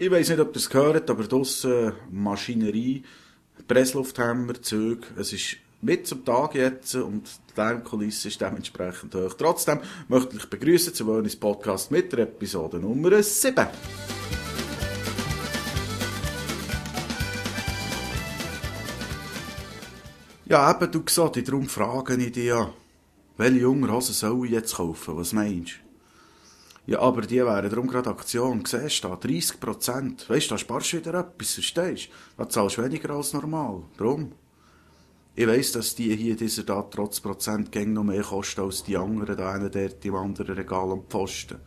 Ich weiss nicht, ob ihr es gehört, aber draussen Maschinerie, Presslufthämmer, Züge, es ist mit zum Tag jetzt und die Lärmkulisse ist dementsprechend hoch. Trotzdem möchte ich begrüßen zu Wöhnis Podcast mit der Episode Nummer 7. Ja, eben, du gesagt, darum frage ich dich ja, welche Jungerhosen soll ich jetzt kaufen? Was meinst du? Ja, aber die wären darum gerade Aktion. Siehst du, da 30 Prozent. Weißt du, da sparst du wieder etwas, verstehst du? Da zahlst du weniger als normal. Drum. Ich weiss, dass die hier dieser da trotz Prozentgänge noch mehr kosten als die anderen da einen dort im anderen Regal am Pfosten.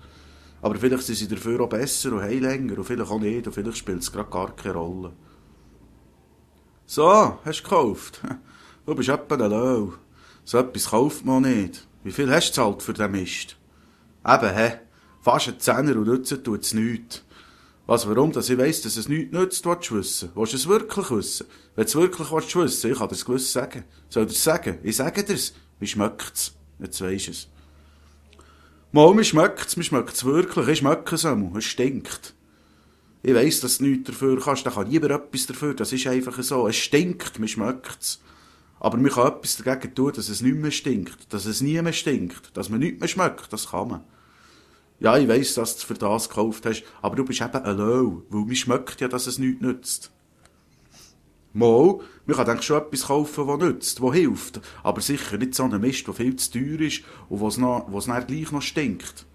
Aber vielleicht sind sie dafür auch besser und haben länger und vielleicht auch nicht und vielleicht spielt es gerade gar keine Rolle. So, hast du gekauft? Du bist etwa ein Lau. So etwas kauft man nicht. Wie viel hast du zahlt für den Mist? Eben, hä? Fast ein Zehner und nützen tut's nichts. Was, warum? Dass ich weiss, dass es nichts nützt, willst du wissen. Willst du es wirklich wissen? Wenn du es wirklich willst wissen, ich kann dir es gewiss sagen. Soll dir sagen? Ich sage dir's. Wie schmeckt's? Jetzt weisst es. Mal, mir schmeckt's, mir schmeckt's wirklich. Ich schmecke es einmal. Es stinkt. Ich weiss, dass du nichts dafür kannst. Da kann niemand etwas dafür. Das ist einfach so. Es stinkt, mir schmeckt's. Aber man kann etwas dagegen tun, dass es nicht mehr stinkt. Dass es nie mehr stinkt. Dass man nichts mehr schmeckt. Das kann man. Ja, ich weiss, dass du für das gekauft hast, aber du bist eben allein, weil mir schmeckt ja, dass es nichts nützt. Mal, man kann eigentlich schon etwas kaufen, das nützt, das hilft, aber sicher nicht so einen Mist, der viel zu teuer ist und was noch, was dann gleich noch stinkt.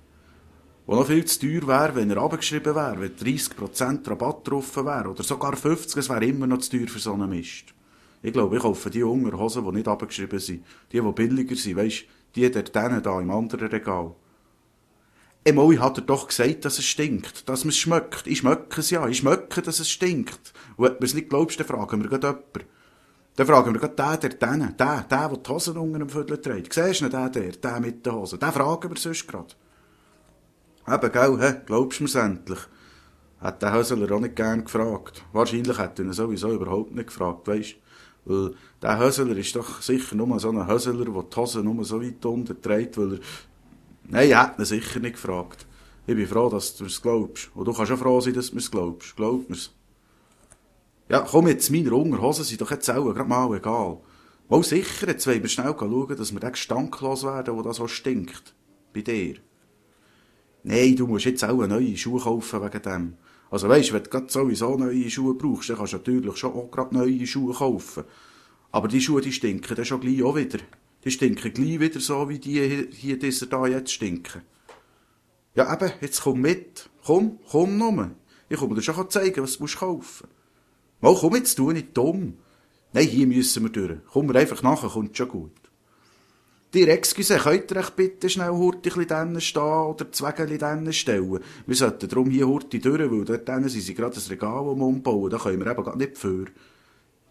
Wo noch viel zu teuer wäre, wenn er abgeschrieben wäre, wenn 30% Rabatt drauf wäre, oder sogar 50, es wäre immer noch zu teuer für so einen Mist. Ich glaube, ich kaufe die Unterhosen, die nicht abgeschrieben sind, die, die billiger sind, weisst, die dort da im anderen Regal. Einmal hat er doch gesagt, dass es stinkt, dass man es schmeckt. Ich schmecke es ja, ich schmecke, dass es stinkt. Und wenn du es nicht glaubst, dann fragen wir gerade jemanden. Dann fragen wir gerade den, der, den, der, der, der die Hosen unter dem Viertel trägt. Siehst du nicht den, der, der mit den Hosen? Den fragen wir sonst gerade. Eben, gell, hä? glaubst du mir's endlich? Hat der Hösler auch nicht gern gefragt. Wahrscheinlich hat er ihn sowieso überhaupt nicht gefragt, weisst Weil der Hösler ist doch sicher nur so ein Hösler, der die Hosen nur so weit unten trägt, weil er Nein, ich hätte ihn sicher nicht gefragt. Ich bin froh, dass du es glaubst. Und du kannst auch froh sein, dass du es glaubst. Glaub mir's. Ja, komm jetzt, meine Unterhosen sind doch jetzt auch gerade mal egal. Mal sicher, jetzt wollen wir schnell schauen, dass wir den Gestank loswerden, der da so stinkt. Bei dir. Nein, du musst jetzt auch neue Schuhe kaufen wegen dem. Also weisst, wenn du gerade sowieso neue Schuhe brauchst, dann kannst du natürlich schon auch gerade neue Schuhe kaufen. Aber die Schuhe, die stinken dann schon gleich auch wieder. Die stinken gleich wieder so, wie die hier, dieser da jetzt stinken. Ja, eben, jetzt komm mit. Komm, komm nur. Ich komme dir schon zeigen, was du musst kaufen Mal, komm jetzt, tu nicht dumm. Nein, hier müssen wir durch. Komm einfach nachher, kommt schon gut. Dir, excuse, könnt ihr euch bitte schnell hurtig dann stehen oder Zwägeli dann stellen? Wir sollten darum hier hurtig durch, weil dort sind sie gerade das Regal umbauen, da können wir eben gar nicht für.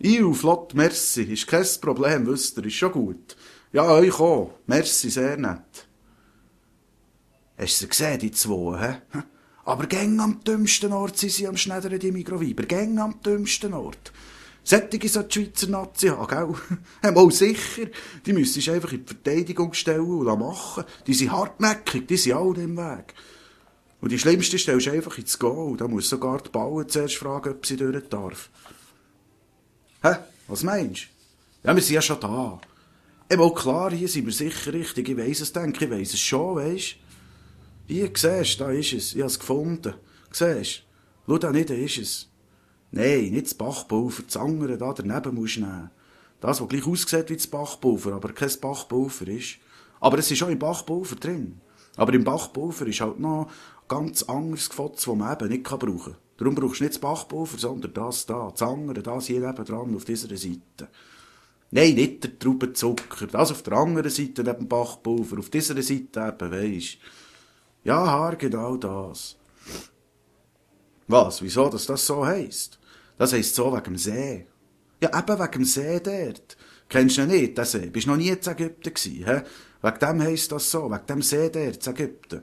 Iu, flott, merci, ist kein Problem, wisst ihr, ist schon gut. Ja, euch auch. Merci, sehr nett. Hast du sie gesehen, die zwei, hä? Aber gäng am dümmsten Ort sind sie am Schneidern, die Migroviber. Gäng am dümmsten Ort. Sättige so die Schweizer Nazi haben, gell? Mal sicher. Die müssen sich einfach in die Verteidigung stellen und machen. Die sind hartnäckig, die sind alle im Weg. Und die schlimmste stellst du einfach ins Go. Da muss sogar die Bauern zuerst fragen, ob sie durch darf. Hä? Was meinst du? Ja, wir sind ja schon da. Eben klar, hier sind wir sicher richtig. Ich weiss es, denke ich, weiss es schon, weisst Hier, siehst da ist es. Ich habe es gefunden. Siehst Schau da nicht, da ist es. Nein, nicht das Bachpulver, das andere da daneben musst du nehmen. Das, was gleich aussieht wie das Bachpulver, aber kein Bachpulver ist. Aber es ist auch im Bachpulver drin. Aber im Bachpulver ist halt noch ganz anderes Gefotz, das man eben nicht brauchen kann. Darum brauchst du nicht das Bachpulver, sondern das da, das andere, das hier nebendran auf dieser Seite. Nein, nicht der Traubenzucker. Das auf der anderen Seite neben Bachpulver. Auf dieser Seite eben, weisst. Ja, Haar, genau das. Was? Wieso, dass das so heisst? Das heisst so wegen dem See. Ja, eben wegen dem See dort. Kennst du ihn nicht, den See? Bist noch nie in Ägypten gewesen, hä? Wegen dem heisst das so, wegen dem See dort, in Ägypten.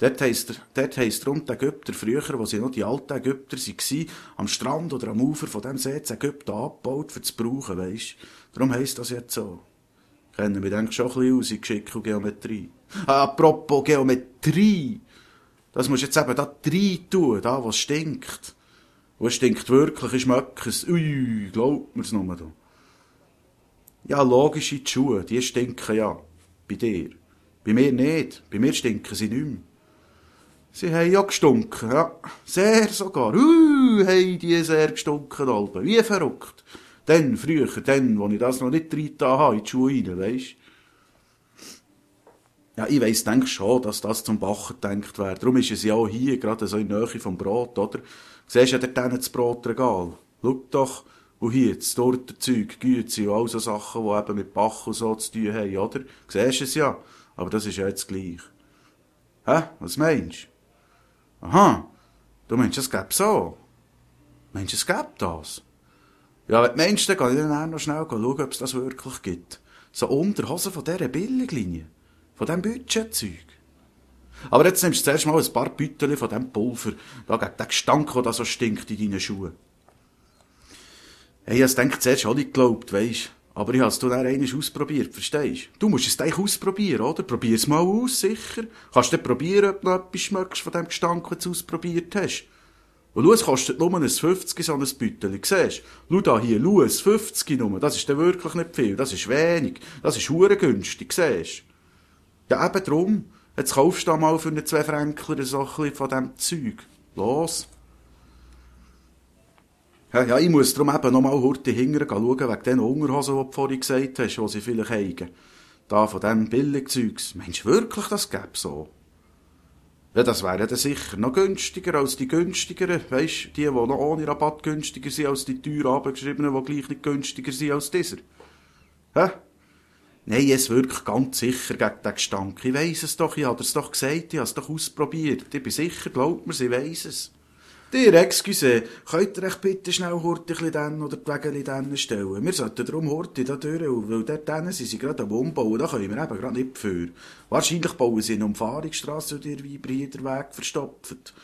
Dort heisst, dort rund die Ägypter früher, wo sie noch die alten Ägypter waren, am Strand oder am Ufer von dem See zu Ägypten abgebaut, für zu brauchen, weisst. Darum heisst das jetzt so. Kennen wir denke schon ein bisschen aus in Geschick und Geometrie. Ah, apropos Geometrie. Das musst du jetzt eben da rein tun, da, was stinkt. Und es stinkt wirklich, ich schmecke es. Ui, glaubt mir's nur da. Ja, logisch in die Schuhe, die stinken ja. Bei dir. Bei mir nicht. Bei mir stinken sie nicht mehr. Sie haben ja gestunken, ja. Sehr sogar. Uh, haben die sehr gestunken, Alben. Wie verrückt. Dann, früher, dann, wo ich das noch nicht drin habe, in die Schuhe rein, weisst ja, ich weiss, denke schon, dass das zum Bachen gedacht wäre. Darum ist es ja auch hier, gerade so in der Nähe vom Brot, oder? Siehst du ja dort das Brotregal? Schau doch, und hier, das Tortenzeug, Güte und all so Sachen, die eben mit Bach und so zu tun haben, oder? Siehst du es ja? Aber das ist ja jetzt gleich. Hä? Was meinst du? Aha. Du meinst, es gäbe so? Meinst du, es gäbe das? Ja, wenn du meinst, dann kann ich dann noch schnell schauen, ob es das wirklich gibt. So Unterhosen von dieser Billiglinie. Von diesem Budgetzeug. Aber jetzt nimmst du zuerst mal ein paar Büttel von diesem Pulver, da gegen den Gestank, der da so stinkt in deinen Schuhen. Hey, ich gedacht, zuerst auch nicht geglaubt, weisst aber ich habe es dann einmal ausprobiert, verstehst du? Du musst es gleich ausprobieren, oder? Probier es mal aus, sicher. Kannst du dann probieren, ob du noch etwas schmeckst von dem Gestank, wenn du ausprobiert hast. Und es kostet nur ein 50 so ein Büttel, siehst du? Schau da hier, ein 50 nur, das ist dann wirklich nicht viel, das ist wenig, das ist hure günstig, siehst du? Ja, eben drum. Jetzt kaufst du da mal für einen zwei Fränkler so ein bisschen von dem Zeug. Los. Ja, ja, ich muss darum eben noch mal heute hingern schauen, wegen den Unterhosen, die du vorhin gesagt hast, die sie vielleicht haben. Da, von diesem Billigzeugs. Meinst du wirklich, das gäbe so? Ja, das wäre dann sicher noch günstiger als die günstigeren. Weisst, die, die noch ohne Rabatt günstiger sind als die teuer abgeschriebenen, die gleich nicht günstiger sind als dieser. Hä? Nein, es wirklich ganz sicher gegen den Gestank. Ich weiss es doch, ich habe es doch gesagt, ich habe es doch ausprobiert. Ich bin sicher, glaubt mir, ich weiss es. Dir, excuse, könnt ihr euch bitte schnell Horti dann oder die Wege dann stellen? Wir sollten darum Horti da durch, weil dort dann sind sie gerade am Umbauen, da können wir eben gerade nicht für. Wahrscheinlich bauen sie eine Umfahrungsstrasse und ihr Weiber hier verstopft.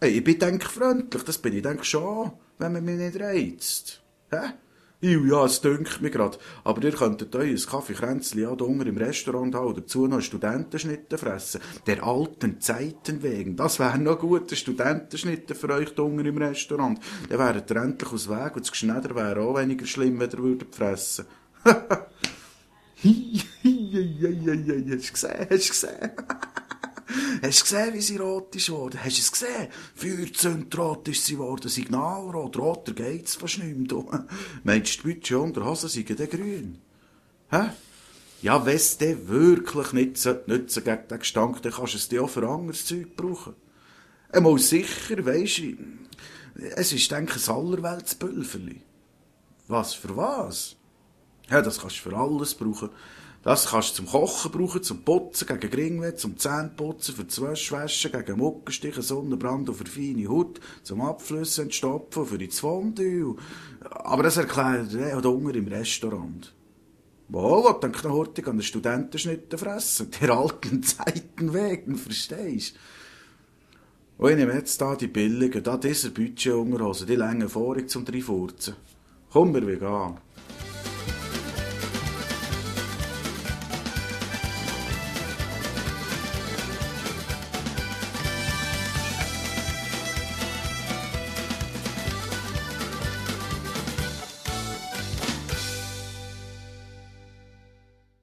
Hey, ich bin denk freundlich, das bin ich denk schon, wenn man mich nicht reizt. Hä? Ja, es dünkt mir grad. Aber ihr könntet euch ein Kaffeekränzli ja da im Restaurant haben, dazu noch Studentenschnitte fressen. Der alten Zeiten wegen. Das wäre noch gute Studentenschnitte für euch da im Restaurant. Dann wäret ihr endlich aus Weg und das Geschneider wäre auch weniger schlimm, wenn ihr würdet fressen. hast du gesehen, hast du gesehen? Hast du gesehen, wie sie rot ist geworden? Hast du es gesehen? Feuerzündrot ist sie geworden, Signalrot, roter geht's fast nicht mehr. Meinst du, die Budget und der Hose sind grün? Hä? Ja, wenn es dir wirklich nicht nützen gegen den Gestank, dann kannst du es dir auch für anderes Zeug brauchen. Einmal sicher, weisst du, es ist, denke ich, ein allerweltsbülferli. Was, für was? Ja, das kannst du für alles brauchen. Das kannst du zum Kochen brauchen, zum Putzen, gegen Gringweh, zum Zähneputzen, für das Wäschwaschen, gegen Muckenstichen, Sonnenbrand und für feine Haut, zum Abflüssen entstopfen, für ins Fondue. Aber das erklärt er ja unten im Restaurant. Wo, was denkt der Hortig an den Studentenschnitten fressen? Der alten Zeiten wegen, verstehst du? Und ich nehme jetzt da die billigen, da dieser Budgetunterhosen, die lange vorig zum Dreifurzen. Komm, wir gehen.